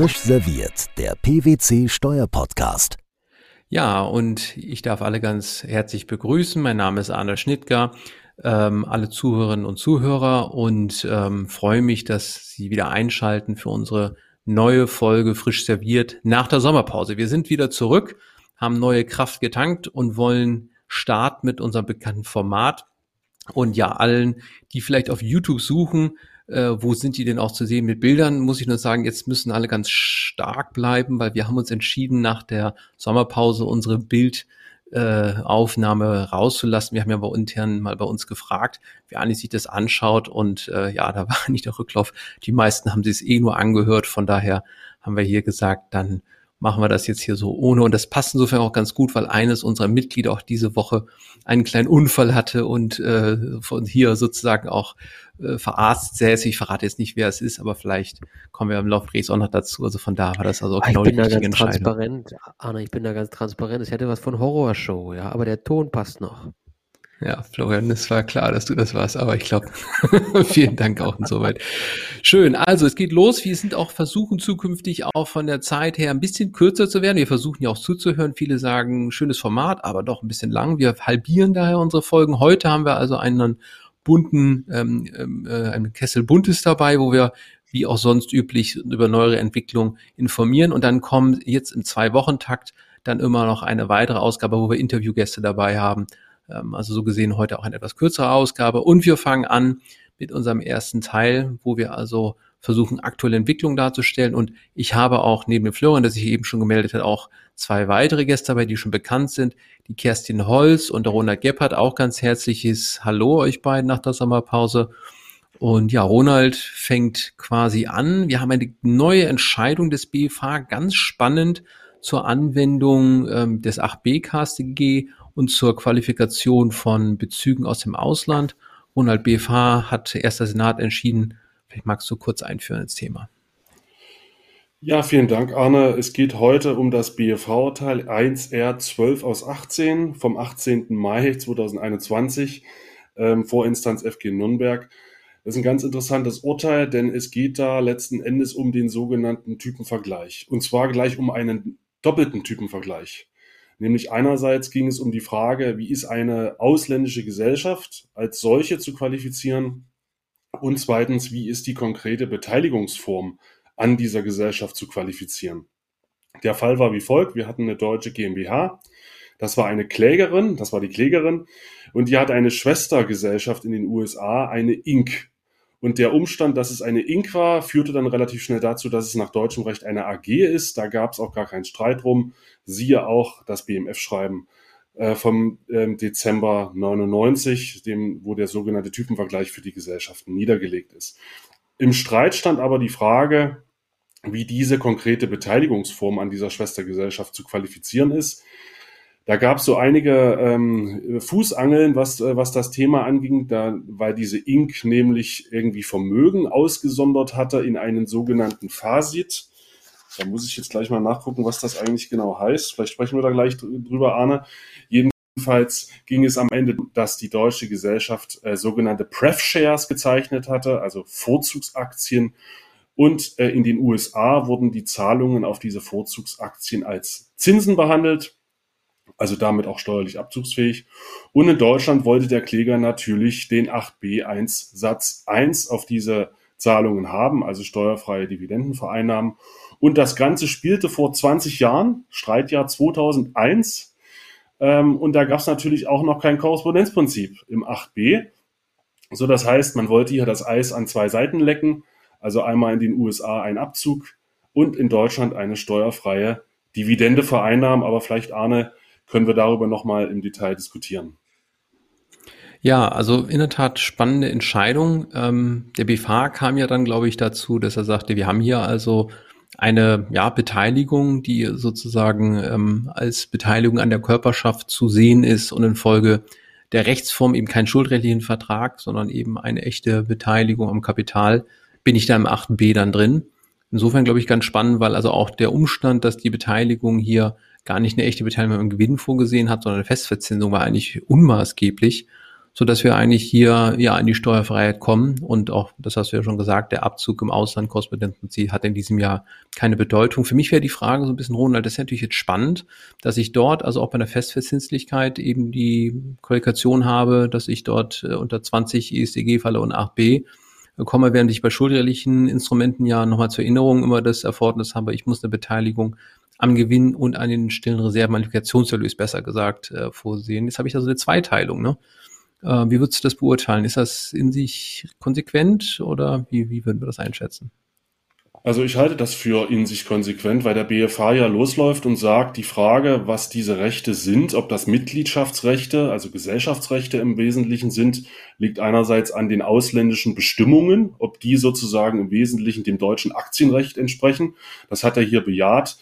Frisch serviert, der PwC Steuerpodcast. Ja, und ich darf alle ganz herzlich begrüßen. Mein Name ist Arne Schnittger, ähm, alle Zuhörerinnen und Zuhörer und ähm, freue mich, dass Sie wieder einschalten für unsere neue Folge Frisch serviert nach der Sommerpause. Wir sind wieder zurück, haben neue Kraft getankt und wollen starten mit unserem bekannten Format. Und ja, allen, die vielleicht auf YouTube suchen, äh, wo sind die denn auch zu sehen mit Bildern, muss ich nur sagen, jetzt müssen alle ganz stark bleiben, weil wir haben uns entschieden, nach der Sommerpause unsere Bildaufnahme äh, rauszulassen. Wir haben ja bei intern mal bei uns gefragt, wer eigentlich sich das anschaut und äh, ja, da war nicht der Rücklauf. Die meisten haben sich es eh nur angehört, von daher haben wir hier gesagt, dann machen wir das jetzt hier so ohne. Und das passt insofern auch ganz gut, weil eines unserer Mitglieder auch diese Woche einen kleinen Unfall hatte und äh, von hier sozusagen auch äh, verarztet säße. Ich verrate jetzt nicht, wer es ist, aber vielleicht kommen wir im Laufe des auch noch dazu. Also von da war das also auch genau ich bin die da ganz transparent, Anna, ich bin da ganz transparent. Es hätte was von Horrorshow, ja, aber der Ton passt noch. Ja, Florian, es war klar, dass du das warst, aber ich glaube, vielen Dank auch insoweit. Schön, also es geht los. Wir sind auch versuchen zukünftig auch von der Zeit her ein bisschen kürzer zu werden. Wir versuchen ja auch zuzuhören. Viele sagen, schönes Format, aber doch ein bisschen lang. Wir halbieren daher unsere Folgen. Heute haben wir also einen bunten, ähm, ähm äh, einen Kessel Buntes dabei, wo wir wie auch sonst üblich über neuere Entwicklungen informieren. Und dann kommen jetzt im Zwei-Wochen-Takt dann immer noch eine weitere Ausgabe, wo wir Interviewgäste dabei haben also so gesehen heute auch eine etwas kürzere Ausgabe. Und wir fangen an mit unserem ersten Teil, wo wir also versuchen, aktuelle Entwicklungen darzustellen. Und ich habe auch neben dem Florian, der sich eben schon gemeldet hat, auch zwei weitere Gäste dabei, die schon bekannt sind. Die Kerstin Holz und der Ronald Gebhardt. Auch ganz herzliches Hallo euch beiden nach der Sommerpause. Und ja, Ronald fängt quasi an. Wir haben eine neue Entscheidung des BFH, ganz spannend zur Anwendung ähm, des 8b KStG und zur Qualifikation von Bezügen aus dem Ausland. Ronald BFH hat erster Senat entschieden. Vielleicht magst du kurz einführen ins Thema. Ja, vielen Dank, Arne. Es geht heute um das BFH-Urteil 1R 12 aus 18 vom 18. Mai 2021, ähm, Vorinstanz FG Nürnberg. Das ist ein ganz interessantes Urteil, denn es geht da letzten Endes um den sogenannten Typenvergleich. Und zwar gleich um einen doppelten Typenvergleich. Nämlich einerseits ging es um die Frage, wie ist eine ausländische Gesellschaft als solche zu qualifizieren? Und zweitens, wie ist die konkrete Beteiligungsform an dieser Gesellschaft zu qualifizieren? Der Fall war wie folgt. Wir hatten eine deutsche GmbH. Das war eine Klägerin, das war die Klägerin. Und die hatte eine Schwestergesellschaft in den USA, eine Inc. Und der Umstand, dass es eine Inc. war, führte dann relativ schnell dazu, dass es nach deutschem Recht eine AG ist. Da gab es auch gar keinen Streit drum. Siehe auch das BMF-Schreiben äh, vom ähm, Dezember 99, dem, wo der sogenannte Typenvergleich für die Gesellschaften niedergelegt ist. Im Streit stand aber die Frage, wie diese konkrete Beteiligungsform an dieser Schwestergesellschaft zu qualifizieren ist. Da gab es so einige ähm, Fußangeln, was, äh, was das Thema anging, da, weil diese Inc. nämlich irgendwie Vermögen ausgesondert hatte in einen sogenannten Fasit. Da muss ich jetzt gleich mal nachgucken, was das eigentlich genau heißt. Vielleicht sprechen wir da gleich drüber, Arne. Jedenfalls ging es am Ende, dass die deutsche Gesellschaft äh, sogenannte Pref-Shares gezeichnet hatte, also Vorzugsaktien. Und äh, in den USA wurden die Zahlungen auf diese Vorzugsaktien als Zinsen behandelt also damit auch steuerlich abzugsfähig. Und in Deutschland wollte der Kläger natürlich den 8b1 Satz 1 auf diese Zahlungen haben, also steuerfreie Dividendenvereinnahmen. Und das Ganze spielte vor 20 Jahren, Streitjahr 2001. Ähm, und da gab es natürlich auch noch kein Korrespondenzprinzip im 8b. So, das heißt, man wollte hier das Eis an zwei Seiten lecken, also einmal in den USA ein Abzug und in Deutschland eine steuerfreie Dividende vereinnahmen. Aber vielleicht, Arne, können wir darüber nochmal im Detail diskutieren. Ja, also in der Tat spannende Entscheidung. Ähm, der BFH kam ja dann, glaube ich, dazu, dass er sagte, wir haben hier also eine ja, Beteiligung, die sozusagen ähm, als Beteiligung an der Körperschaft zu sehen ist und infolge der Rechtsform eben keinen schuldrechtlichen Vertrag, sondern eben eine echte Beteiligung am Kapital, bin ich da im 8b dann drin. Insofern glaube ich ganz spannend, weil also auch der Umstand, dass die Beteiligung hier gar nicht eine echte Beteiligung im Gewinn vorgesehen hat, sondern eine Festverzinsung war eigentlich unmaßgeblich, so dass wir eigentlich hier ja in die Steuerfreiheit kommen und auch, das hast du ja schon gesagt, der Abzug im Ausland Korrespondenzprinzip hat in diesem Jahr keine Bedeutung. Für mich wäre die Frage so ein bisschen, Ronald, das ist natürlich jetzt spannend, dass ich dort, also auch bei der Festverzinslichkeit eben die Qualifikation habe, dass ich dort äh, unter 20 ESDG falle und 8b komme, während ich bei schuldrechtlichen Instrumenten ja nochmal zur Erinnerung immer das Erfordernis habe, ich muss eine Beteiligung am Gewinn und an den stillen Reserven, Qualifikationserlös besser gesagt, äh, vorsehen. Jetzt habe ich also eine Zweiteilung. Ne? Äh, wie würdest du das beurteilen? Ist das in sich konsequent oder wie, wie würden wir das einschätzen? Also ich halte das für in sich konsequent, weil der BFH ja losläuft und sagt, die Frage, was diese Rechte sind, ob das Mitgliedschaftsrechte, also Gesellschaftsrechte im Wesentlichen sind, liegt einerseits an den ausländischen Bestimmungen, ob die sozusagen im Wesentlichen dem deutschen Aktienrecht entsprechen. Das hat er hier bejaht.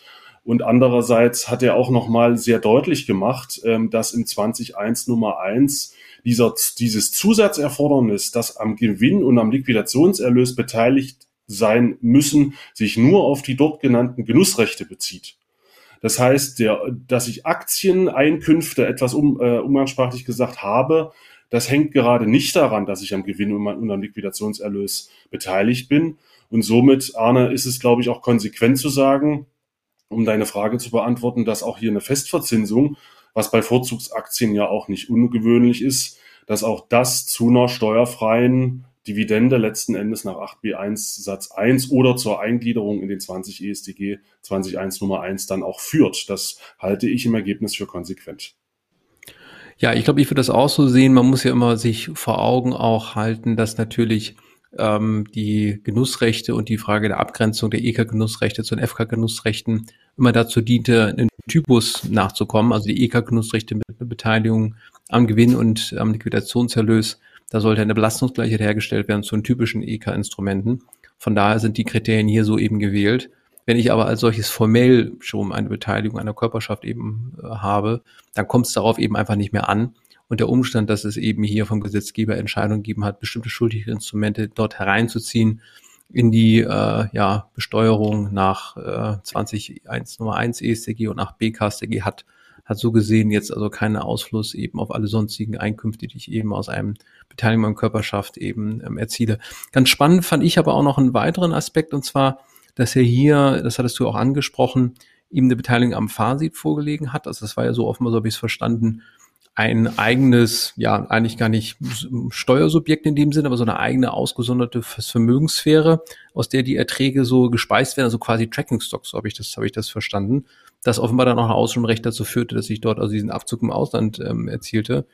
Und andererseits hat er auch nochmal sehr deutlich gemacht, ähm, dass in 20.1 Nummer 1 dieser, dieses Zusatzerfordernis, dass am Gewinn und am Liquidationserlös beteiligt sein müssen, sich nur auf die dort genannten Genussrechte bezieht. Das heißt, der, dass ich Aktieneinkünfte etwas um, äh, umgangssprachlich gesagt habe, das hängt gerade nicht daran, dass ich am Gewinn und am Liquidationserlös beteiligt bin. Und somit, Arne, ist es, glaube ich, auch konsequent zu sagen, um deine Frage zu beantworten, dass auch hier eine Festverzinsung, was bei Vorzugsaktien ja auch nicht ungewöhnlich ist, dass auch das zu einer steuerfreien Dividende letzten Endes nach 8b1 Satz 1 oder zur Eingliederung in den 20 ESDG 20.1 Nummer 1 dann auch führt. Das halte ich im Ergebnis für konsequent. Ja, ich glaube, ich würde das auch so sehen. Man muss ja immer sich vor Augen auch halten, dass natürlich ähm, die Genussrechte und die Frage der Abgrenzung der EK-Genussrechte zu den FK-Genussrechten immer dazu diente, einen Typus nachzukommen. Also die EK-Genussrechte mit Beteiligung am Gewinn und am Liquidationserlös da sollte eine Belastungsgleichheit hergestellt werden zu den typischen EK-Instrumenten. Von daher sind die Kriterien hier so eben gewählt. Wenn ich aber als solches formell schon eine Beteiligung einer Körperschaft eben äh, habe, dann kommt es darauf eben einfach nicht mehr an. Und der Umstand, dass es eben hier vom Gesetzgeber Entscheidungen gegeben hat, bestimmte schuldige Instrumente dort hereinzuziehen in die äh, ja, Besteuerung nach äh, 20.1 Nummer 1 ESTG und nach BKStG hat hat so gesehen jetzt also keinen Ausfluss eben auf alle sonstigen Einkünfte, die ich eben aus einem Beteiligung an Körperschaft eben ähm, erziele. Ganz spannend fand ich aber auch noch einen weiteren Aspekt und zwar, dass er hier, das hattest du auch angesprochen, ihm eine Beteiligung am Fahrsieht vorgelegen hat. Also das war ja so offenbar, so habe ich es verstanden, ein eigenes, ja, eigentlich gar nicht Steuersubjekt in dem Sinne, aber so eine eigene ausgesonderte Vermögenssphäre, aus der die Erträge so gespeist werden, also quasi Tracking Stocks, so habe ich das, habe ich das verstanden das offenbar dann auch Ausschwimmrecht dazu führte, dass ich dort also diesen Abzug im Ausland ähm, erzielte.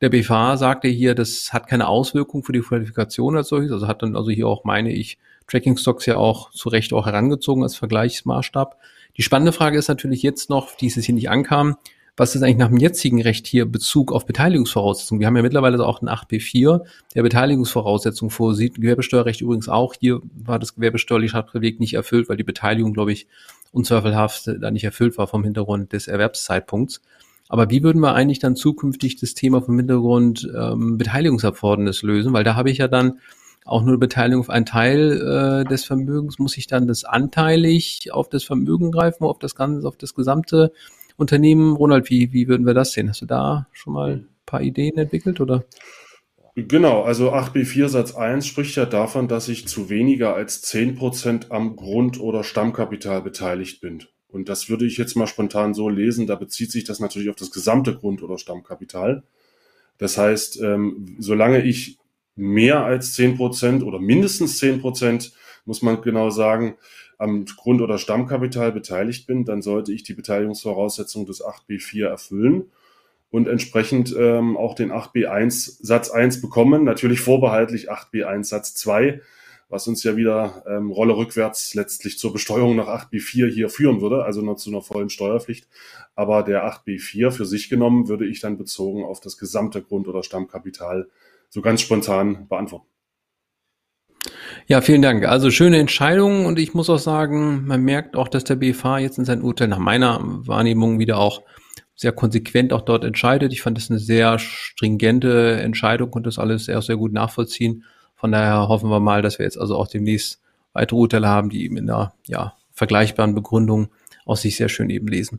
Der BFA sagte hier, das hat keine Auswirkung für die Qualifikation als solches, also hat dann also hier auch, meine ich, Tracking Stocks ja auch zu Recht auch herangezogen als Vergleichsmaßstab. Die spannende Frage ist natürlich jetzt noch, die es hier nicht ankam, was ist eigentlich nach dem jetzigen Recht hier Bezug auf Beteiligungsvoraussetzungen? Wir haben ja mittlerweile auch einen 8b4, der Beteiligungsvoraussetzungen vorsieht. Gewerbesteuerrecht übrigens auch. Hier war das gewerbesteuerliche Privileg nicht erfüllt, weil die Beteiligung, glaube ich, unzweifelhaft da nicht erfüllt war vom Hintergrund des Erwerbszeitpunkts. Aber wie würden wir eigentlich dann zukünftig das Thema vom Hintergrund ähm, Beteiligungserfordernis lösen? Weil da habe ich ja dann auch nur Beteiligung auf einen Teil äh, des Vermögens. Muss ich dann das anteilig auf das Vermögen greifen, auf das ganze, auf das gesamte Unternehmen? Ronald, wie, wie würden wir das sehen? Hast du da schon mal ein paar Ideen entwickelt oder? Genau, also 8b4 Satz 1 spricht ja davon, dass ich zu weniger als 10% am Grund- oder Stammkapital beteiligt bin. Und das würde ich jetzt mal spontan so lesen, da bezieht sich das natürlich auf das gesamte Grund- oder Stammkapital. Das heißt, ähm, solange ich mehr als 10% oder mindestens 10%, muss man genau sagen, am Grund- oder Stammkapital beteiligt bin, dann sollte ich die Beteiligungsvoraussetzung des 8b4 erfüllen und entsprechend ähm, auch den 8b1 Satz 1 bekommen, natürlich vorbehaltlich 8b1 Satz 2, was uns ja wieder ähm, Rolle rückwärts letztlich zur Besteuerung nach 8b4 hier führen würde, also nur zu einer vollen Steuerpflicht. Aber der 8b4 für sich genommen würde ich dann bezogen auf das gesamte Grund- oder Stammkapital so ganz spontan beantworten. Ja, vielen Dank. Also schöne Entscheidung und ich muss auch sagen, man merkt auch, dass der BFH jetzt in seinem Urteil nach meiner Wahrnehmung wieder auch sehr konsequent auch dort entscheidet. Ich fand das eine sehr stringente Entscheidung und das alles sehr, sehr gut nachvollziehen. Von daher hoffen wir mal, dass wir jetzt also auch demnächst weitere Urteile haben, die eben in einer ja, vergleichbaren Begründung aus sich sehr schön eben lesen.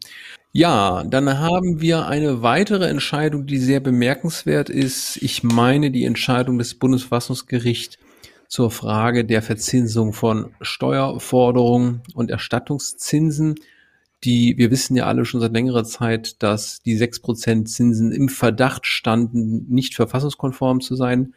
Ja, dann haben wir eine weitere Entscheidung, die sehr bemerkenswert ist. Ich meine die Entscheidung des Bundesverfassungsgerichts zur Frage der Verzinsung von Steuerforderungen und Erstattungszinsen. Die, wir wissen ja alle schon seit längerer Zeit, dass die sechs Prozent Zinsen im Verdacht standen, nicht verfassungskonform zu sein.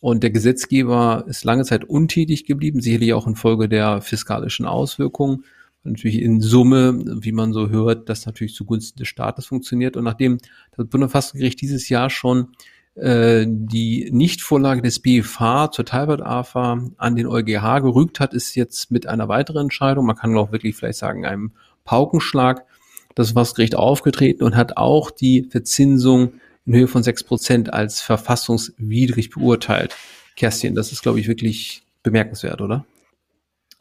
Und der Gesetzgeber ist lange Zeit untätig geblieben, sicherlich auch infolge der fiskalischen Auswirkungen natürlich in Summe, wie man so hört, das natürlich zugunsten des Staates funktioniert. Und nachdem das Bundesverfassungsgericht dieses Jahr schon äh, die Nichtvorlage des BFH zur Teilwert-AFA an den EuGH gerügt hat, ist jetzt mit einer weiteren Entscheidung, man kann auch wirklich vielleicht sagen, einem Paukenschlag, das Verfassungsgericht aufgetreten und hat auch die Verzinsung in Höhe von sechs Prozent als verfassungswidrig beurteilt. Kerstin, das ist, glaube ich, wirklich bemerkenswert, oder?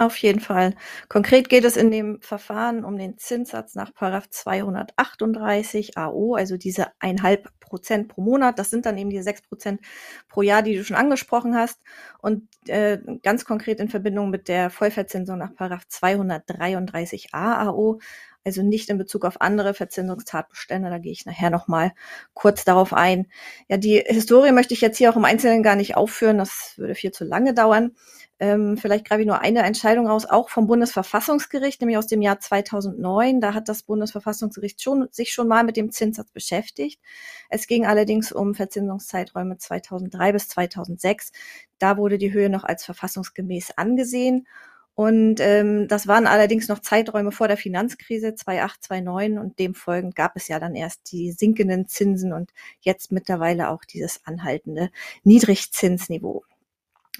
Auf jeden Fall. Konkret geht es in dem Verfahren um den Zinssatz nach Paragraph 238 AO, also diese 1,5 Prozent pro Monat. Das sind dann eben die 6 Prozent pro Jahr, die du schon angesprochen hast. Und äh, ganz konkret in Verbindung mit der Vollverzinsung nach Paragraph 233a AO, also nicht in Bezug auf andere Verzinsungstatbestände. Da gehe ich nachher nochmal kurz darauf ein. Ja, die Historie möchte ich jetzt hier auch im Einzelnen gar nicht aufführen. Das würde viel zu lange dauern. Ähm, vielleicht greife ich nur eine Entscheidung raus, auch vom Bundesverfassungsgericht, nämlich aus dem Jahr 2009. Da hat das Bundesverfassungsgericht schon, sich schon mal mit dem Zinssatz beschäftigt. Es ging allerdings um Verzinsungszeiträume 2003 bis 2006. Da wurde die Höhe noch als verfassungsgemäß angesehen. Und ähm, das waren allerdings noch Zeiträume vor der Finanzkrise 2008, 2009 und demfolgend gab es ja dann erst die sinkenden Zinsen und jetzt mittlerweile auch dieses anhaltende Niedrigzinsniveau.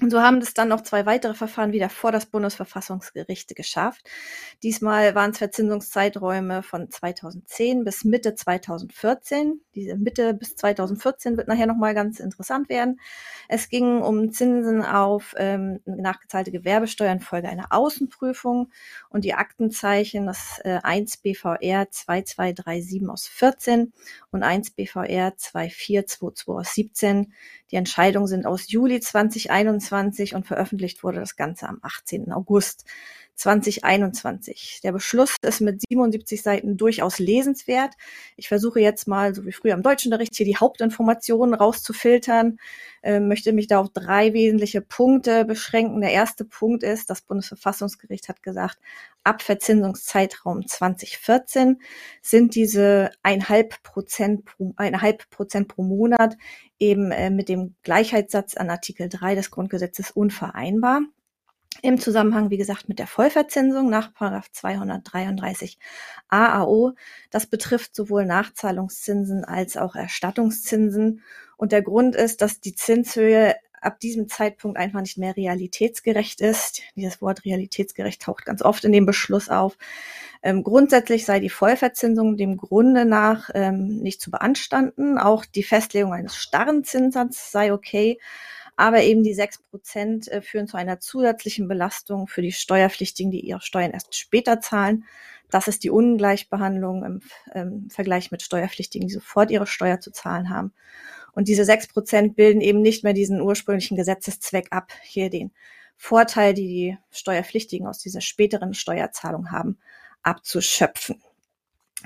Und so haben es dann noch zwei weitere Verfahren wieder vor das Bundesverfassungsgericht geschafft. Diesmal waren es Verzinsungszeiträume von 2010 bis Mitte 2014. Diese Mitte bis 2014 wird nachher nochmal ganz interessant werden. Es ging um Zinsen auf ähm, nachgezahlte Gewerbesteuern Folge einer Außenprüfung und die Aktenzeichen, das äh, 1 BVR 2237 aus 14 und 1 BVR 2422 aus 17. Die Entscheidungen sind aus Juli 2021 und veröffentlicht wurde das Ganze am 18. August 2021. Der Beschluss ist mit 77 Seiten durchaus lesenswert. Ich versuche jetzt mal, so wie früher im Deutschunterricht, hier die Hauptinformationen rauszufiltern, äh, möchte mich da auf drei wesentliche Punkte beschränken. Der erste Punkt ist, das Bundesverfassungsgericht hat gesagt, ab Verzinsungszeitraum 2014 sind diese eineinhalb Prozent pro, eineinhalb Prozent pro Monat eben äh, mit dem Gleichheitssatz an Artikel 3 des Grundgesetzes unvereinbar im Zusammenhang, wie gesagt, mit der Vollverzinsung nach 233 AAO. Das betrifft sowohl Nachzahlungszinsen als auch Erstattungszinsen. Und der Grund ist, dass die Zinshöhe ab diesem Zeitpunkt einfach nicht mehr realitätsgerecht ist. Dieses Wort realitätsgerecht taucht ganz oft in dem Beschluss auf. Ähm, grundsätzlich sei die Vollverzinsung dem Grunde nach ähm, nicht zu beanstanden. Auch die Festlegung eines starren Zinssatzes sei okay. Aber eben die sechs Prozent äh, führen zu einer zusätzlichen Belastung für die Steuerpflichtigen, die ihre Steuern erst später zahlen. Das ist die Ungleichbehandlung im, im Vergleich mit Steuerpflichtigen, die sofort ihre Steuer zu zahlen haben. Und diese sechs Prozent bilden eben nicht mehr diesen ursprünglichen Gesetzeszweck ab, hier den Vorteil, die die Steuerpflichtigen aus dieser späteren Steuerzahlung haben, abzuschöpfen.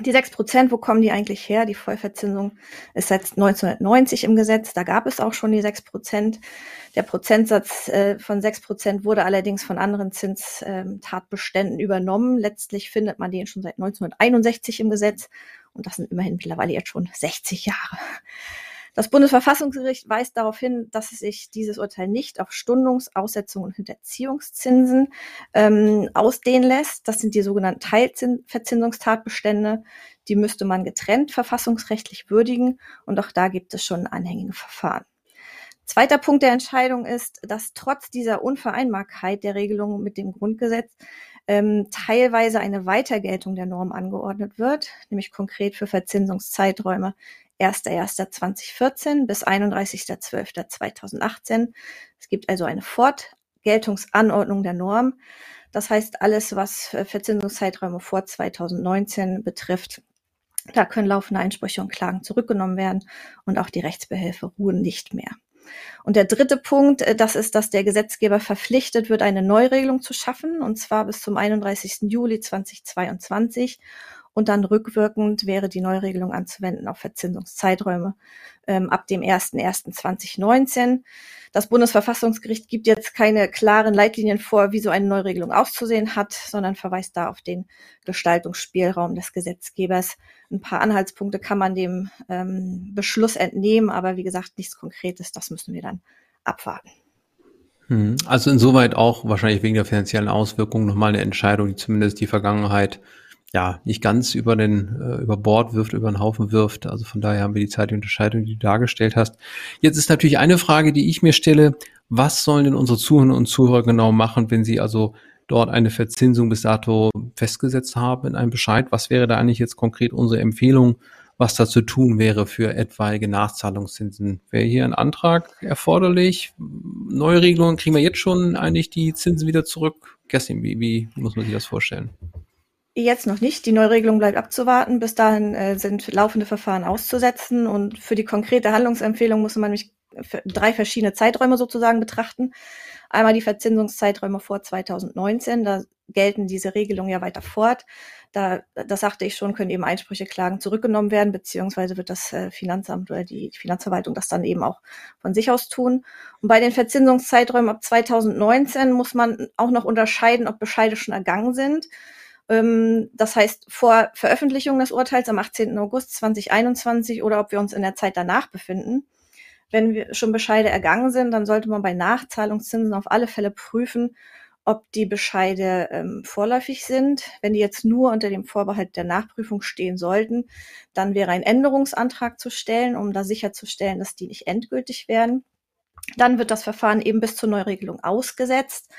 Die sechs Prozent, wo kommen die eigentlich her? Die Vollverzinsung ist seit 1990 im Gesetz. Da gab es auch schon die sechs Prozent. Der Prozentsatz äh, von sechs Prozent wurde allerdings von anderen Zinstatbeständen übernommen. Letztlich findet man den schon seit 1961 im Gesetz. Und das sind immerhin mittlerweile jetzt schon 60 Jahre. Das Bundesverfassungsgericht weist darauf hin, dass es sich dieses Urteil nicht auf Stundungs-, Aussetzung und Hinterziehungszinsen ähm, ausdehnen lässt. Das sind die sogenannten Teilverzinsungstatbestände. Die müsste man getrennt verfassungsrechtlich würdigen und auch da gibt es schon anhängige Verfahren. Zweiter Punkt der Entscheidung ist, dass trotz dieser Unvereinbarkeit der Regelung mit dem Grundgesetz ähm, teilweise eine Weitergeltung der Norm angeordnet wird, nämlich konkret für Verzinsungszeiträume 1.1.2014 bis 31.12.2018. Es gibt also eine Fortgeltungsanordnung der Norm. Das heißt, alles, was Verzinsungszeiträume vor 2019 betrifft, da können laufende Einsprüche und Klagen zurückgenommen werden und auch die Rechtsbehelfe ruhen nicht mehr. Und der dritte Punkt, äh, das ist, dass der Gesetzgeber verpflichtet wird, eine Neuregelung zu schaffen, und zwar bis zum 31. Juli 2022 und dann rückwirkend wäre die Neuregelung anzuwenden auf Verzinsungszeiträume ähm, ab dem 01.01.2019. Das Bundesverfassungsgericht gibt jetzt keine klaren Leitlinien vor, wie so eine Neuregelung auszusehen hat, sondern verweist da auf den Gestaltungsspielraum des Gesetzgebers. Ein paar Anhaltspunkte kann man dem ähm, Beschluss entnehmen, aber wie gesagt, nichts Konkretes, das müssen wir dann abwarten. Hm. Also insoweit auch wahrscheinlich wegen der finanziellen Auswirkungen nochmal eine Entscheidung, die zumindest die Vergangenheit ja, nicht ganz über den, äh, über Bord wirft, über den Haufen wirft. Also von daher haben wir die zeitliche Unterscheidung, die du dargestellt hast. Jetzt ist natürlich eine Frage, die ich mir stelle. Was sollen denn unsere Zuhörer und Zuhörer genau machen, wenn sie also dort eine Verzinsung bis dato festgesetzt haben in einem Bescheid? Was wäre da eigentlich jetzt konkret unsere Empfehlung, was da zu tun wäre für etwaige Nachzahlungszinsen? Wäre hier ein Antrag erforderlich? Neue Regelungen kriegen wir jetzt schon eigentlich die Zinsen wieder zurück? Kerstin, wie, wie muss man sich das vorstellen? Jetzt noch nicht. Die Neuregelung bleibt abzuwarten. Bis dahin äh, sind laufende Verfahren auszusetzen. Und für die konkrete Handlungsempfehlung muss man nämlich drei verschiedene Zeiträume sozusagen betrachten. Einmal die Verzinsungszeiträume vor 2019. Da gelten diese Regelungen ja weiter fort. Da, das sagte ich schon, können eben Einsprüche, Klagen zurückgenommen werden, beziehungsweise wird das äh, Finanzamt oder die Finanzverwaltung das dann eben auch von sich aus tun. Und bei den Verzinsungszeiträumen ab 2019 muss man auch noch unterscheiden, ob Bescheide schon ergangen sind. Ähm, das heißt, vor Veröffentlichung des Urteils am 18. August 2021 oder ob wir uns in der Zeit danach befinden. Wenn wir schon Bescheide ergangen sind, dann sollte man bei Nachzahlungszinsen auf alle Fälle prüfen, ob die Bescheide ähm, vorläufig sind. Wenn die jetzt nur unter dem Vorbehalt der Nachprüfung stehen sollten, dann wäre ein Änderungsantrag zu stellen, um da sicherzustellen, dass die nicht endgültig werden. Dann wird das Verfahren eben bis zur Neuregelung ausgesetzt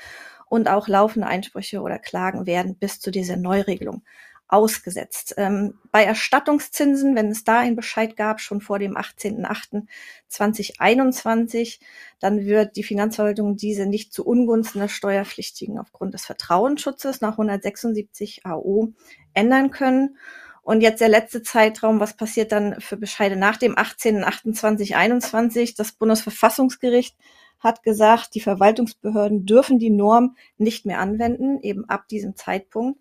und auch laufende Einsprüche oder Klagen werden bis zu dieser Neuregelung ausgesetzt. Ähm, bei Erstattungszinsen, wenn es da einen Bescheid gab, schon vor dem 18.08.2021, dann wird die Finanzverwaltung diese nicht zu Ungunsten des Steuerpflichtigen aufgrund des Vertrauensschutzes nach 176 AO ändern können. Und jetzt der letzte Zeitraum, was passiert dann für Bescheide nach dem 18.08.2021? Das Bundesverfassungsgericht hat gesagt, die Verwaltungsbehörden dürfen die Norm nicht mehr anwenden, eben ab diesem Zeitpunkt.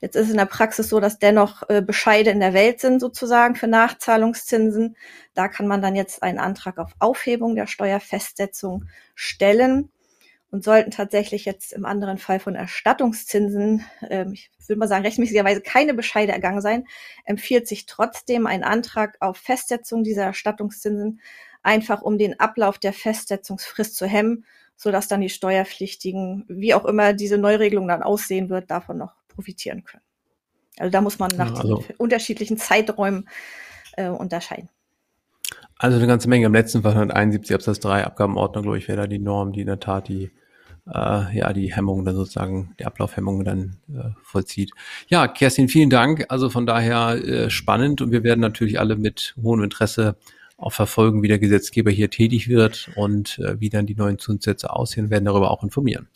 Jetzt ist es in der Praxis so, dass dennoch äh, Bescheide in der Welt sind sozusagen für Nachzahlungszinsen. Da kann man dann jetzt einen Antrag auf Aufhebung der Steuerfestsetzung stellen und sollten tatsächlich jetzt im anderen Fall von Erstattungszinsen, ähm, ich würde mal sagen, rechtmäßigerweise keine Bescheide ergangen sein, empfiehlt sich trotzdem ein Antrag auf Festsetzung dieser Erstattungszinsen einfach um den Ablauf der Festsetzungsfrist zu hemmen, sodass dann die Steuerpflichtigen, wie auch immer diese Neuregelung dann aussehen wird, davon noch profitieren können. Also da muss man nach ja, also, unterschiedlichen Zeiträumen äh, unterscheiden. Also eine ganze Menge. Im letzten Fall 171 Absatz 3 Abgabenordnung, glaube ich, wäre da die Norm, die in der Tat die äh, ja die Hemmung dann sozusagen, die Ablaufhemmung dann äh, vollzieht. Ja, Kerstin, vielen Dank. Also von daher äh, spannend und wir werden natürlich alle mit hohem Interesse auch verfolgen, wie der Gesetzgeber hier tätig wird und äh, wie dann die neuen Zinssätze aussehen, werden darüber auch informieren.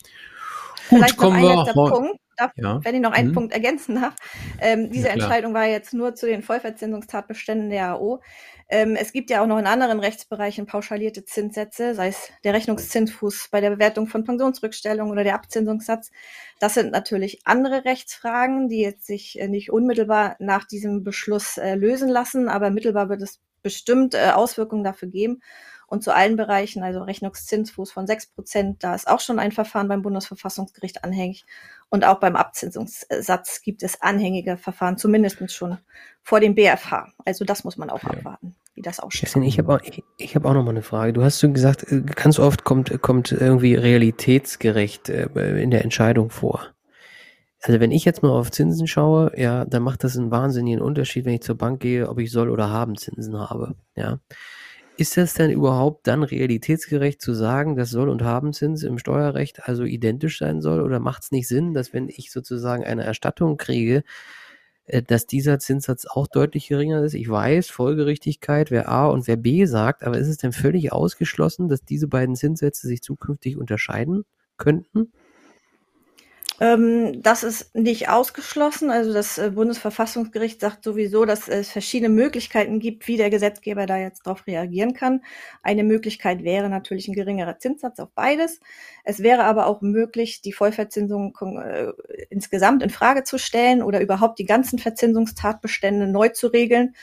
Gut, Vielleicht kommen noch ein wir. Punkt. Darf, ja. Wenn ich noch einen hm. Punkt ergänzen darf. Ähm, diese ja, Entscheidung war jetzt nur zu den Vollverzinsungstatbeständen der AO. Ähm, es gibt ja auch noch in anderen Rechtsbereichen pauschalierte Zinssätze, sei es der Rechnungszinsfuß bei der Bewertung von Pensionsrückstellungen oder der Abzinsungssatz. Das sind natürlich andere Rechtsfragen, die jetzt sich äh, nicht unmittelbar nach diesem Beschluss äh, lösen lassen, aber mittelbar wird es bestimmt äh, Auswirkungen dafür geben. Und zu allen Bereichen, also Rechnungszinsfuß von sechs Prozent, da ist auch schon ein Verfahren beim Bundesverfassungsgericht anhängig. Und auch beim Abzinsungssatz gibt es anhängige Verfahren, zumindest schon vor dem BFH. Also das muss man auch ja. abwarten, wie das aussieht. Ich habe auch, ich, ich hab auch noch mal eine Frage. Du hast so gesagt, äh, ganz oft kommt, kommt irgendwie realitätsgerecht äh, in der Entscheidung vor. Also wenn ich jetzt mal auf Zinsen schaue, ja, dann macht das einen wahnsinnigen Unterschied, wenn ich zur Bank gehe, ob ich soll oder haben Zinsen habe. Ja. Ist das denn überhaupt dann realitätsgerecht zu sagen, dass Soll- und Habenzins im Steuerrecht also identisch sein soll? Oder macht es nicht Sinn, dass wenn ich sozusagen eine Erstattung kriege, äh, dass dieser Zinssatz auch deutlich geringer ist? Ich weiß, Folgerichtigkeit, wer A und wer B sagt, aber ist es denn völlig ausgeschlossen, dass diese beiden Zinssätze sich zukünftig unterscheiden könnten? Ähm, das ist nicht ausgeschlossen. Also das äh, Bundesverfassungsgericht sagt sowieso, dass es verschiedene Möglichkeiten gibt, wie der Gesetzgeber da jetzt darauf reagieren kann. Eine Möglichkeit wäre natürlich ein geringerer Zinssatz auf beides. Es wäre aber auch möglich, die Vollverzinsung äh, insgesamt in Frage zu stellen oder überhaupt die ganzen Verzinsungstatbestände neu zu regeln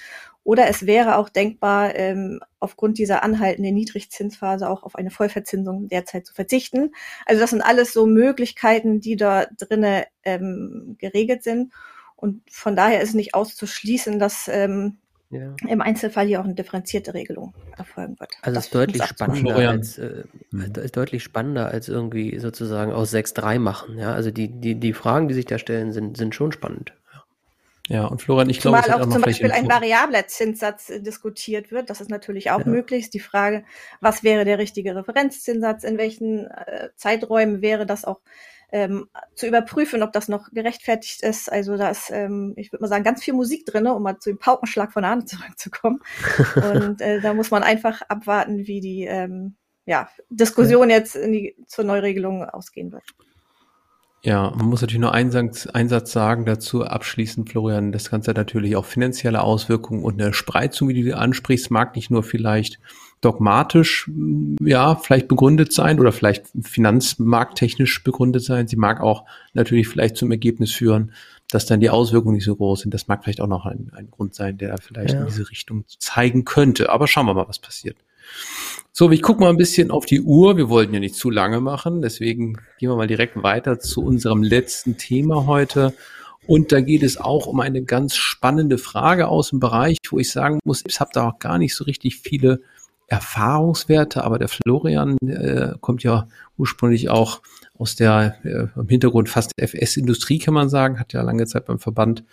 oder es wäre auch denkbar, ähm, aufgrund dieser anhaltenden Niedrigzinsphase auch auf eine Vollverzinsung derzeit zu verzichten. Also das sind alles so Möglichkeiten, die da drinnen ähm, geregelt sind. Und von daher ist nicht auszuschließen, dass ähm, ja. im Einzelfall hier auch eine differenzierte Regelung erfolgen wird. Also es ist deutlich spannender als äh, mhm. ist deutlich spannender als irgendwie sozusagen aus 6-3 machen. Ja, also die, die, die Fragen, die sich da stellen, sind, sind schon spannend. Ja, und Florian, ich glaube, Zumal auch, auch zum Beispiel ein variabler Zinssatz äh, diskutiert wird. Das ist natürlich auch ja. möglich. Die Frage, was wäre der richtige Referenzzinssatz, in welchen äh, Zeiträumen wäre das auch ähm, zu überprüfen, ob das noch gerechtfertigt ist. Also da ist, ähm, ich würde mal sagen, ganz viel Musik drin, um mal zu dem Paukenschlag von Arne zurückzukommen. und äh, da muss man einfach abwarten, wie die ähm, ja, Diskussion jetzt in die, zur Neuregelung ausgehen wird. Ja, man muss natürlich nur einen Satz, einen Satz sagen dazu abschließend, Florian. Das Ganze hat natürlich auch finanzielle Auswirkungen und eine Spreizung, wie du ansprichst, mag nicht nur vielleicht dogmatisch, ja, vielleicht begründet sein oder vielleicht finanzmarkttechnisch begründet sein. Sie mag auch natürlich vielleicht zum Ergebnis führen, dass dann die Auswirkungen nicht so groß sind. Das mag vielleicht auch noch ein, ein Grund sein, der vielleicht ja. in diese Richtung zeigen könnte. Aber schauen wir mal, was passiert. So, ich gucke mal ein bisschen auf die Uhr. Wir wollten ja nicht zu lange machen, deswegen gehen wir mal direkt weiter zu unserem letzten Thema heute. Und da geht es auch um eine ganz spannende Frage aus dem Bereich, wo ich sagen muss, ich habe da auch gar nicht so richtig viele Erfahrungswerte, aber der Florian äh, kommt ja ursprünglich auch aus der äh, im Hintergrund fast FS-Industrie, kann man sagen, hat ja lange Zeit beim Verband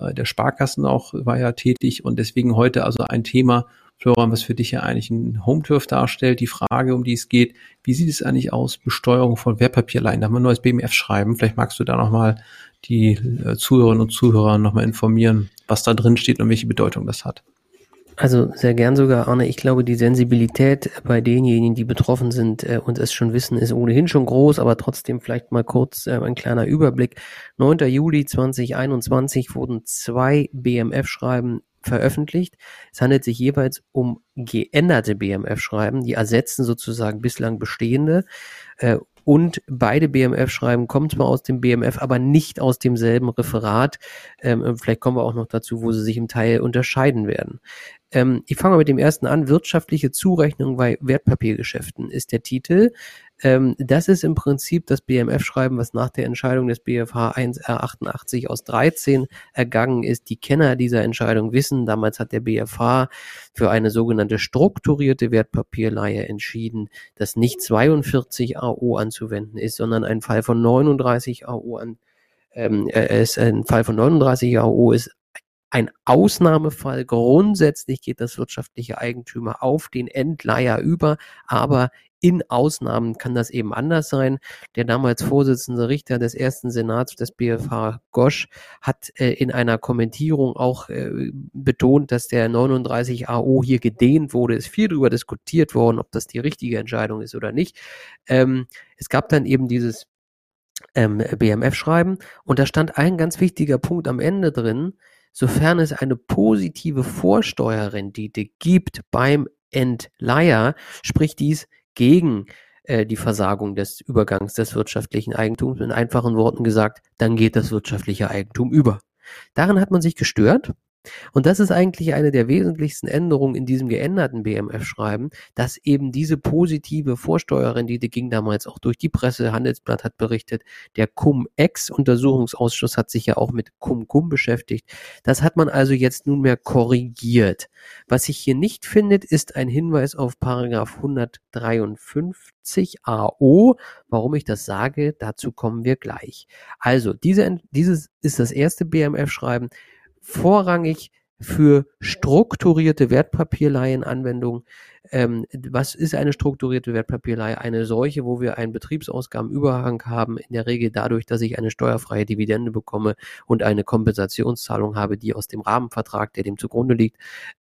äh, der Sparkassen auch, war ja tätig und deswegen heute also ein Thema, Florian, was für dich ja eigentlich ein Home-Turf darstellt, die Frage, um die es geht, wie sieht es eigentlich aus, Besteuerung von Wertpapierleihen? Da haben wir ein neues BMF schreiben. Vielleicht magst du da nochmal die äh, Zuhörerinnen und Zuhörer nochmal informieren, was da drin steht und welche Bedeutung das hat. Also sehr gern sogar, Arne. Ich glaube, die Sensibilität bei denjenigen, die betroffen sind äh, und es schon wissen, ist ohnehin schon groß, aber trotzdem vielleicht mal kurz äh, ein kleiner Überblick. 9. Juli 2021 wurden zwei BMF-Schreiben veröffentlicht. Es handelt sich jeweils um geänderte BMF-Schreiben, die ersetzen sozusagen bislang bestehende. Äh, und beide BMF-Schreiben kommen zwar aus dem BMF, aber nicht aus demselben Referat. Ähm, vielleicht kommen wir auch noch dazu, wo sie sich im Teil unterscheiden werden. Ähm, ich fange mit dem ersten an. Wirtschaftliche Zurechnung bei Wertpapiergeschäften ist der Titel. Ähm, das ist im Prinzip das BMF-Schreiben, was nach der Entscheidung des BFH 1R88 aus 13 ergangen ist. Die Kenner dieser Entscheidung wissen, damals hat der BFH für eine sogenannte strukturierte Wertpapierleihe entschieden, dass nicht 42 AO anzuwenden ist, sondern ein Fall von 39 AO an ähm, äh, ist ein Fall von 39 AO ist ein Ausnahmefall. Grundsätzlich geht das wirtschaftliche Eigentümer auf den Endleiher über, aber in Ausnahmen kann das eben anders sein. Der damals Vorsitzende Richter des ersten Senats des BFH Gosch hat äh, in einer Kommentierung auch äh, betont, dass der 39 AO hier gedehnt wurde. Es ist viel darüber diskutiert worden, ob das die richtige Entscheidung ist oder nicht. Ähm, es gab dann eben dieses ähm, BMF-Schreiben und da stand ein ganz wichtiger Punkt am Ende drin, sofern es eine positive Vorsteuerrendite gibt beim Entleiher, spricht dies gegen äh, die Versagung des Übergangs des wirtschaftlichen Eigentums. In einfachen Worten gesagt, dann geht das wirtschaftliche Eigentum über. Daran hat man sich gestört und das ist eigentlich eine der wesentlichsten Änderungen in diesem geänderten BMF-Schreiben, dass eben diese positive Vorsteuerrendite ging damals auch durch die Presse, Handelsblatt hat berichtet, der Cum-Ex-Untersuchungsausschuss hat sich ja auch mit Cum-Cum beschäftigt. Das hat man also jetzt nunmehr korrigiert. Was sich hier nicht findet, ist ein Hinweis auf Paragraph 153 AO. Warum ich das sage, dazu kommen wir gleich. Also, diese, dieses ist das erste BMF-Schreiben vorrangig für strukturierte Wertpapierleihenanwendungen. Ähm, was ist eine strukturierte Wertpapierleihe? Eine solche, wo wir einen Betriebsausgabenüberhang haben, in der Regel dadurch, dass ich eine steuerfreie Dividende bekomme und eine Kompensationszahlung habe, die aus dem Rahmenvertrag, der dem zugrunde liegt,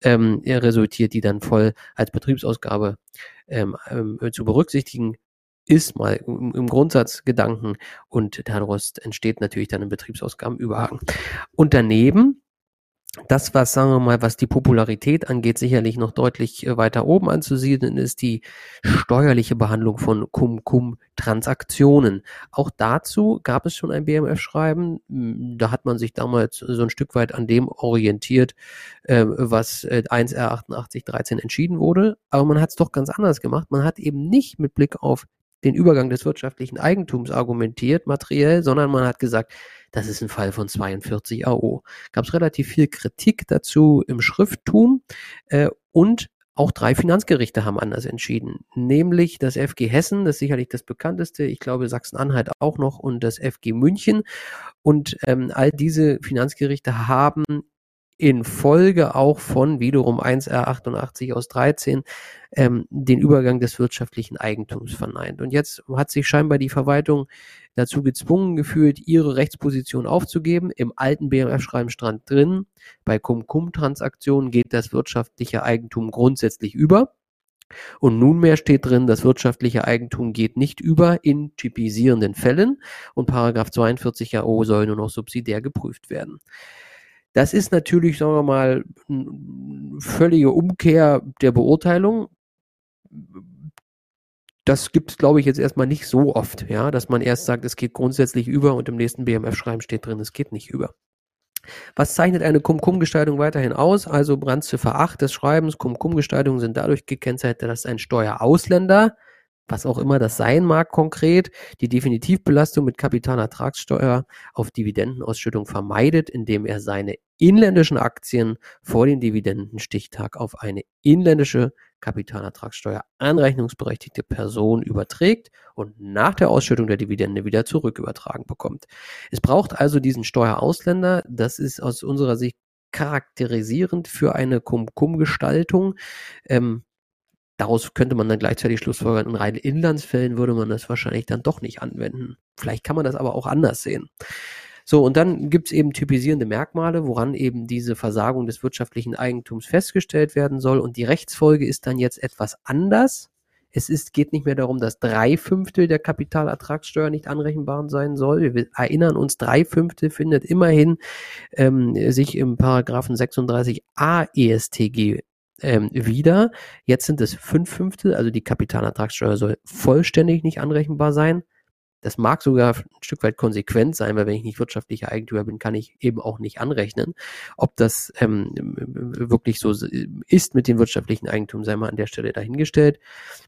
ähm, resultiert, die dann voll als Betriebsausgabe ähm, ähm, zu berücksichtigen ist mal im, im Grundsatzgedanken und daraus entsteht natürlich dann ein Betriebsausgabenüberhang. Und daneben das, was, sagen wir mal, was die Popularität angeht, sicherlich noch deutlich äh, weiter oben anzusiedeln, ist die steuerliche Behandlung von Cum-Cum-Transaktionen. Auch dazu gab es schon ein BMF-Schreiben. Da hat man sich damals so ein Stück weit an dem orientiert, äh, was 1R8813 äh, entschieden wurde. Aber man hat es doch ganz anders gemacht. Man hat eben nicht mit Blick auf den Übergang des wirtschaftlichen Eigentums argumentiert, materiell, sondern man hat gesagt, das ist ein Fall von 42 AO. Gab es relativ viel Kritik dazu im Schrifttum äh, und auch drei Finanzgerichte haben anders entschieden, nämlich das FG Hessen, das ist sicherlich das bekannteste, ich glaube Sachsen-Anhalt auch noch und das FG München. Und ähm, all diese Finanzgerichte haben in Folge auch von wiederum 1R88 aus 13 ähm, den Übergang des wirtschaftlichen Eigentums verneint. Und jetzt hat sich scheinbar die Verwaltung dazu gezwungen gefühlt, ihre Rechtsposition aufzugeben. Im alten BMF-Schreiben stand drin, bei Cum-Cum-Transaktionen geht das wirtschaftliche Eigentum grundsätzlich über. Und nunmehr steht drin, das wirtschaftliche Eigentum geht nicht über in typisierenden Fällen und Paragraph 42 AO soll nur noch subsidiär geprüft werden. Das ist natürlich, sagen wir mal, eine völlige Umkehr der Beurteilung. Das gibt es, glaube ich, jetzt erstmal nicht so oft, ja, dass man erst sagt, es geht grundsätzlich über und im nächsten BMF-Schreiben steht drin, es geht nicht über. Was zeichnet eine Cum-Cum-Gestaltung weiterhin aus? Also Brandziffer 8 des Schreibens, Cum-Cum-Gestaltungen sind dadurch gekennzeichnet, dass ein Steuerausländer was auch immer das sein mag konkret, die Definitivbelastung mit Kapitalertragssteuer auf Dividendenausschüttung vermeidet, indem er seine inländischen Aktien vor dem Dividendenstichtag auf eine inländische Kapitalertragssteuer anrechnungsberechtigte Person überträgt und nach der Ausschüttung der Dividende wieder zurückübertragen bekommt. Es braucht also diesen Steuerausländer. Das ist aus unserer Sicht charakterisierend für eine Cum-Cum-Gestaltung. Ähm, Daraus könnte man dann gleichzeitig schlussfolgern, in reinen Inlandsfällen würde man das wahrscheinlich dann doch nicht anwenden. Vielleicht kann man das aber auch anders sehen. So, und dann gibt es eben typisierende Merkmale, woran eben diese Versagung des wirtschaftlichen Eigentums festgestellt werden soll. Und die Rechtsfolge ist dann jetzt etwas anders. Es ist, geht nicht mehr darum, dass drei Fünftel der Kapitalertragssteuer nicht anrechenbar sein soll. Wir erinnern uns, drei Fünftel findet immerhin ähm, sich im Paragraphen 36a ESTG ähm, wieder. Jetzt sind es fünf Fünftel, also die Kapitalertragssteuer soll vollständig nicht anrechenbar sein. Das mag sogar ein Stück weit konsequent sein, weil wenn ich nicht wirtschaftlicher Eigentümer bin, kann ich eben auch nicht anrechnen. Ob das ähm, wirklich so ist mit dem wirtschaftlichen Eigentum, sei mal an der Stelle dahingestellt.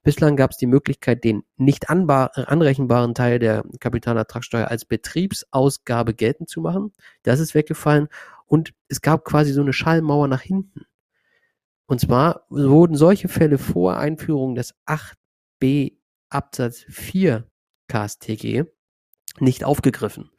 Bislang gab es die Möglichkeit, den nicht anrechenbaren Teil der Kapitalertragssteuer als Betriebsausgabe geltend zu machen. Das ist weggefallen. Und es gab quasi so eine Schallmauer nach hinten. Und zwar wurden solche Fälle vor Einführung des 8b Absatz 4 KSTG nicht aufgegriffen.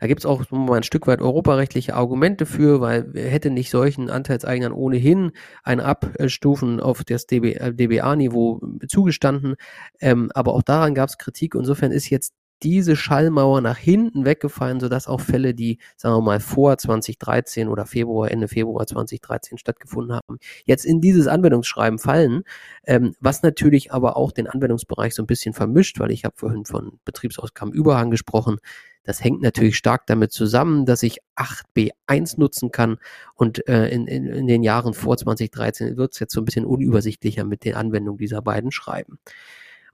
Da gibt es auch mal ein Stück weit europarechtliche Argumente für, weil hätte nicht solchen Anteilseignern ohnehin ein Abstufen auf das DBA-Niveau zugestanden. Ähm, aber auch daran gab es Kritik. Insofern ist jetzt diese Schallmauer nach hinten weggefallen, sodass auch Fälle, die, sagen wir mal, vor 2013 oder Februar, Ende Februar 2013 stattgefunden haben, jetzt in dieses Anwendungsschreiben fallen, ähm, was natürlich aber auch den Anwendungsbereich so ein bisschen vermischt, weil ich habe vorhin von Betriebsausgabenüberhang gesprochen. Das hängt natürlich stark damit zusammen, dass ich 8b1 nutzen kann und äh, in, in, in den Jahren vor 2013 wird es jetzt so ein bisschen unübersichtlicher mit den Anwendungen dieser beiden Schreiben.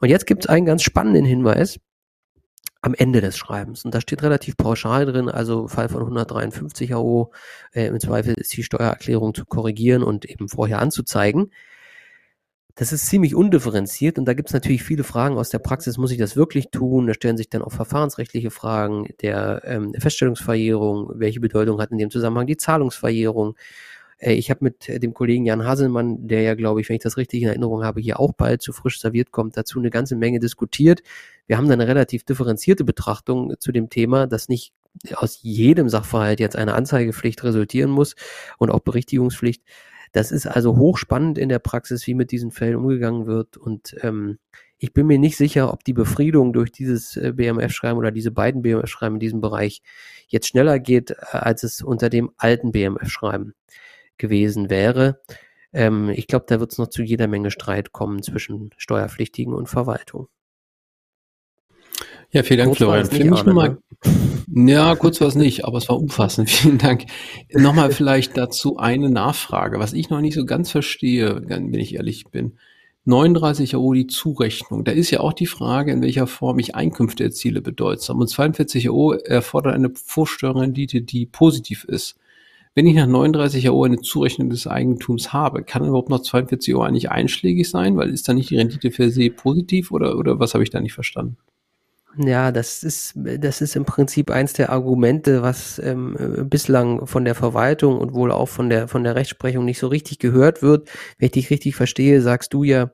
Und jetzt gibt es einen ganz spannenden Hinweis, am Ende des Schreibens. Und da steht relativ pauschal drin, also Fall von 153 AO, äh, im Zweifel ist die Steuererklärung zu korrigieren und eben vorher anzuzeigen. Das ist ziemlich undifferenziert und da gibt es natürlich viele Fragen aus der Praxis, muss ich das wirklich tun? Da stellen sich dann auch verfahrensrechtliche Fragen der ähm, Feststellungsverjährung, welche Bedeutung hat in dem Zusammenhang die Zahlungsverjährung? Äh, ich habe mit dem Kollegen Jan Haselmann, der ja, glaube ich, wenn ich das richtig in Erinnerung habe, hier auch bald zu frisch serviert kommt, dazu eine ganze Menge diskutiert. Wir haben da eine relativ differenzierte Betrachtung zu dem Thema, dass nicht aus jedem Sachverhalt jetzt eine Anzeigepflicht resultieren muss und auch Berichtigungspflicht. Das ist also hochspannend in der Praxis, wie mit diesen Fällen umgegangen wird. Und ähm, ich bin mir nicht sicher, ob die Befriedung durch dieses äh, BMF-Schreiben oder diese beiden BMF-Schreiben in diesem Bereich jetzt schneller geht, äh, als es unter dem alten BMF-Schreiben gewesen wäre. Ähm, ich glaube, da wird es noch zu jeder Menge Streit kommen zwischen Steuerpflichtigen und Verwaltung. Ja, vielen Dank, kurz Florian. Für mich nochmal. Ne? Ja, kurz war es nicht, aber es war umfassend. Vielen Dank. Nochmal vielleicht dazu eine Nachfrage, was ich noch nicht so ganz verstehe, wenn ich ehrlich bin. 39 Euro die Zurechnung. Da ist ja auch die Frage, in welcher Form ich Einkünfte erziele, bedeutsam. Und 42 Euro erfordert eine Vorsteuerrendite, die positiv ist. Wenn ich nach 39 Euro eine Zurechnung des Eigentums habe, kann überhaupt noch 42 Euro eigentlich einschlägig sein? Weil ist da nicht die Rendite per se positiv oder, oder was habe ich da nicht verstanden? Ja, das ist, das ist im Prinzip eins der Argumente, was ähm, bislang von der Verwaltung und wohl auch von der, von der Rechtsprechung nicht so richtig gehört wird. Wenn ich dich richtig verstehe, sagst du ja,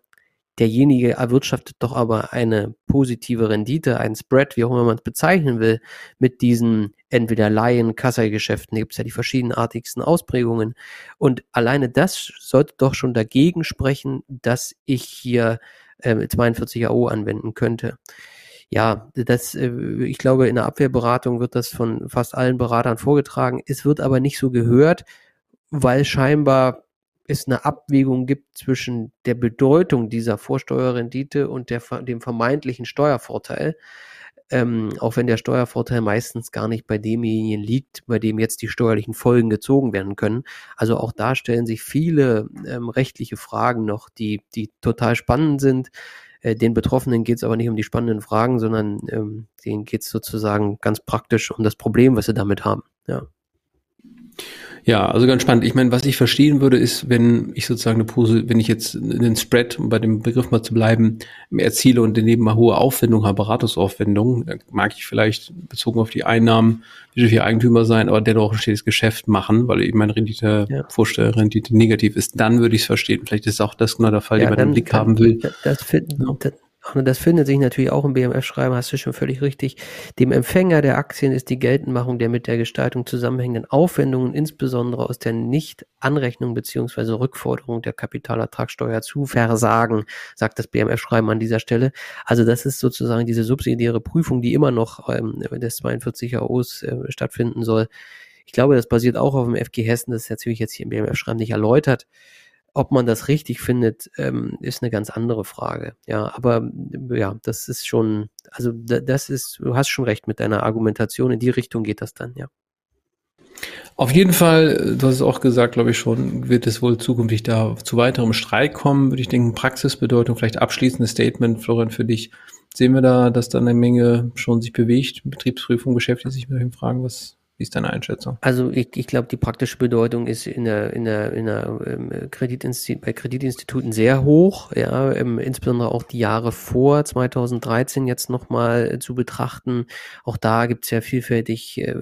derjenige erwirtschaftet doch aber eine positive Rendite, ein Spread, wie auch immer man es bezeichnen will, mit diesen entweder Laien, Kassageschäften, da gibt es ja die verschiedenartigsten Ausprägungen. Und alleine das sollte doch schon dagegen sprechen, dass ich hier äh, 42 AO anwenden könnte ja, das, äh, ich glaube, in der Abwehrberatung wird das von fast allen Beratern vorgetragen. Es wird aber nicht so gehört, weil scheinbar es eine Abwägung gibt zwischen der Bedeutung dieser Vorsteuerrendite und der, dem vermeintlichen Steuervorteil. Ähm, auch wenn der Steuervorteil meistens gar nicht bei demjenigen liegt, bei dem jetzt die steuerlichen Folgen gezogen werden können. Also auch da stellen sich viele ähm, rechtliche Fragen noch, die, die total spannend sind, äh, den Betroffenen geht es aber nicht um die spannenden Fragen, sondern ähm, denen geht es sozusagen ganz praktisch um das Problem, was sie damit haben. Ja. Ja, also ganz spannend. Ich meine, was ich verstehen würde, ist, wenn ich sozusagen eine Pose, wenn ich jetzt einen Spread, um bei dem Begriff mal zu bleiben, erziele und daneben mal hohe Aufwendungen habe, Beratungsaufwendungen, dann mag ich vielleicht bezogen auf die Einnahmen wie viel Eigentümer sein, aber dennoch ein stetes Geschäft machen, weil eben meine Rendite, ja. Vorstellrendite negativ ist. Dann würde ich es verstehen. Vielleicht ist auch das genau der Fall, ja, den man im Blick haben will. Das, das, das, und das findet sich natürlich auch im BMF-Schreiben, hast du schon völlig richtig. Dem Empfänger der Aktien ist die Geltendmachung der mit der Gestaltung zusammenhängenden Aufwendungen, insbesondere aus der Nicht-Anrechnung bzw. Rückforderung der Kapitalertragssteuer zu versagen, sagt das BMF-Schreiben an dieser Stelle. Also das ist sozusagen diese subsidiäre Prüfung, die immer noch ähm, des 42 AOs äh, stattfinden soll. Ich glaube, das basiert auch auf dem FG Hessen, das ist natürlich jetzt hier im BMF-Schreiben nicht erläutert. Ob man das richtig findet, ähm, ist eine ganz andere Frage. Ja, aber ja, das ist schon, also das ist, du hast schon recht mit deiner Argumentation. In die Richtung geht das dann, ja. Auf jeden Fall, du hast es auch gesagt, glaube ich schon, wird es wohl zukünftig da zu weiterem Streik kommen, würde ich denken. Praxisbedeutung, vielleicht abschließendes Statement, Florian, für dich. Sehen wir da, dass da eine Menge schon sich bewegt? Betriebsprüfung beschäftigt sich mit den Fragen, was, wie ist deine Einschätzung? Also ich, ich glaube, die praktische Bedeutung ist in der, in der, in der ähm, Kreditinstitut, bei Kreditinstituten sehr hoch, ja, ähm, insbesondere auch die Jahre vor 2013 jetzt nochmal zu betrachten. Auch da gibt es ja vielfältig, äh,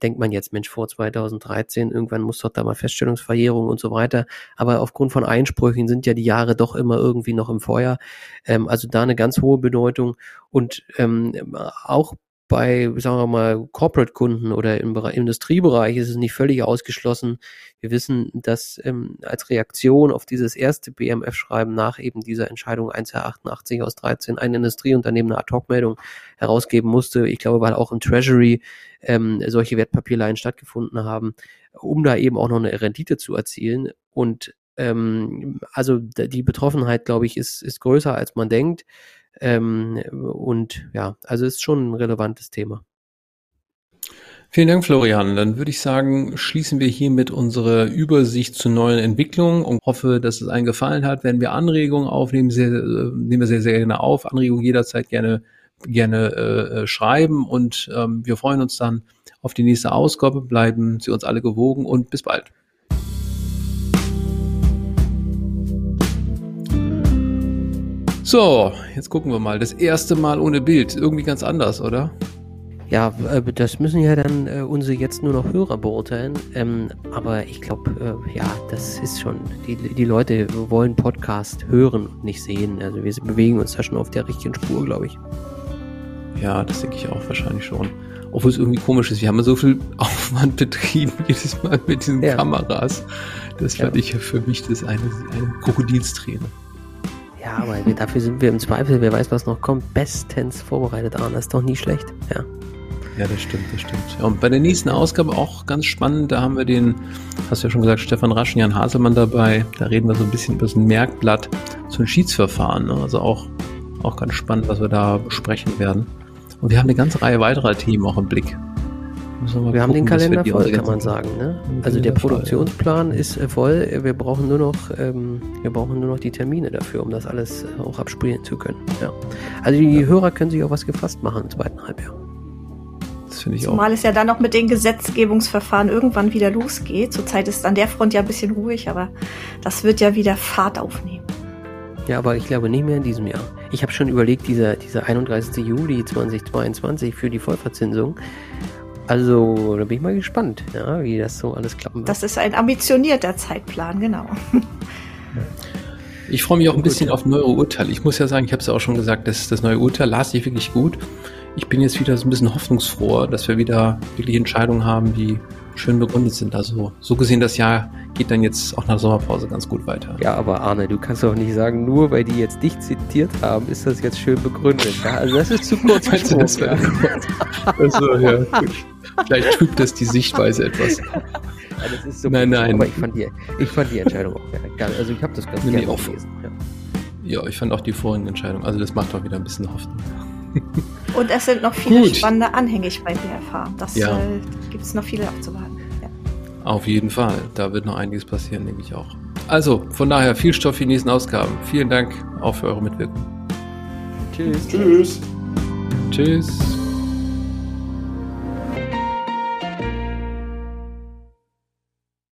denkt man jetzt, Mensch, vor 2013, irgendwann muss doch da mal Feststellungsverjährung und so weiter. Aber aufgrund von Einsprüchen sind ja die Jahre doch immer irgendwie noch im Feuer. Ähm, also da eine ganz hohe Bedeutung. Und ähm, auch bei, sagen wir mal, Corporate-Kunden oder im Bereich, Industriebereich ist es nicht völlig ausgeschlossen. Wir wissen, dass ähm, als Reaktion auf dieses erste BMF-Schreiben nach eben dieser Entscheidung 1R88 aus 13 ein Industrieunternehmen eine Ad-Hoc-Meldung herausgeben musste. Ich glaube, weil auch im Treasury ähm, solche Wertpapierleihen stattgefunden haben, um da eben auch noch eine Rendite zu erzielen. Und ähm, also die Betroffenheit, glaube ich, ist, ist größer, als man denkt. Ähm, und ja, also ist schon ein relevantes Thema. Vielen Dank, Florian. Dann würde ich sagen, schließen wir hiermit unsere Übersicht zu neuen Entwicklungen und hoffe, dass es allen gefallen hat. Wenn wir Anregungen aufnehmen, sehr, äh, nehmen wir sehr, sehr gerne auf. Anregungen jederzeit gerne, gerne äh, äh, schreiben und ähm, wir freuen uns dann auf die nächste Ausgabe. Bleiben Sie uns alle gewogen und bis bald. So, jetzt gucken wir mal. Das erste Mal ohne Bild. Irgendwie ganz anders, oder? Ja, äh, das müssen ja dann äh, unsere jetzt nur noch Hörer beurteilen. Ähm, aber ich glaube, äh, ja, das ist schon, die, die Leute wollen Podcast hören und nicht sehen. Also wir bewegen uns da schon auf der richtigen Spur, glaube ich. Ja, das denke ich auch wahrscheinlich schon. Obwohl es irgendwie komisch ist. Wir haben so viel Aufwand betrieben jedes Mal mit diesen ja. Kameras. Das fand ja. ich für mich das eine, eine Krokodilsträne. Ja, aber dafür sind wir im Zweifel, wer weiß, was noch kommt, bestens vorbereitet an. Das ist doch nie schlecht. Ja. Ja, das stimmt, das stimmt. Und bei der nächsten Ausgabe auch ganz spannend, da haben wir den, hast du ja schon gesagt, Stefan Rasch und Jan Haselmann dabei. Da reden wir so ein bisschen über das Merkblatt zu den Schiedsverfahren. Ne? Also auch, auch ganz spannend, was wir da besprechen werden. Und wir haben eine ganze Reihe weiterer Themen auch im Blick. Wir, wir haben den Kalender voll, kann man sagen. Ne? Also der Produktionsplan ist äh, voll. Wir brauchen nur noch, ähm, wir brauchen nur noch die Termine dafür, um das alles äh, auch abspielen zu können. Ja. Also die ja. Hörer können sich auf was gefasst machen im zweiten Halbjahr. Das finde ich Zumal auch. Zumal es ja dann noch mit den Gesetzgebungsverfahren irgendwann wieder losgeht. Zurzeit ist an der Front ja ein bisschen ruhig, aber das wird ja wieder Fahrt aufnehmen. Ja, aber ich glaube nicht mehr in diesem Jahr. Ich habe schon überlegt, dieser, dieser 31. Juli 2022 für die Vollverzinsung. Also, da bin ich mal gespannt, ja, wie das so alles klappen wird. Das ist ein ambitionierter Zeitplan, genau. Ich freue mich auch ein bisschen auf neue Urteile. Ich muss ja sagen, ich habe es ja auch schon gesagt, das, das neue Urteil las ich wirklich gut. Ich bin jetzt wieder so ein bisschen hoffnungsfroher, dass wir wieder wirklich Entscheidungen haben, die schön begründet sind. Also so gesehen, das Jahr geht dann jetzt auch nach Sommerpause ganz gut weiter. Ja, aber Arne, du kannst doch nicht sagen, nur weil die jetzt dich zitiert haben, ist das jetzt schön begründet. Ja? Also das ist zu kurz also, ja, gut. Vielleicht trübt das die Sichtweise etwas. Ja, so nein, nein. Aber ich fand die, ich fand die Entscheidung auch geil. Also ich habe das ganz nee, gerne gelesen. Ja. ja, ich fand auch die vorigen Entscheidungen. Also das macht doch wieder ein bisschen Hoffnung. Und es sind noch viele Gut. spannende anhängig bei BFH. Das ja. äh, gibt es noch viele abzuwarten. Ja. Auf jeden Fall. Da wird noch einiges passieren, denke ich auch. Also, von daher viel Stoff für die nächsten Ausgaben. Vielen Dank auch für eure Mitwirkung. Tschüss. Tschüss. Tschüss.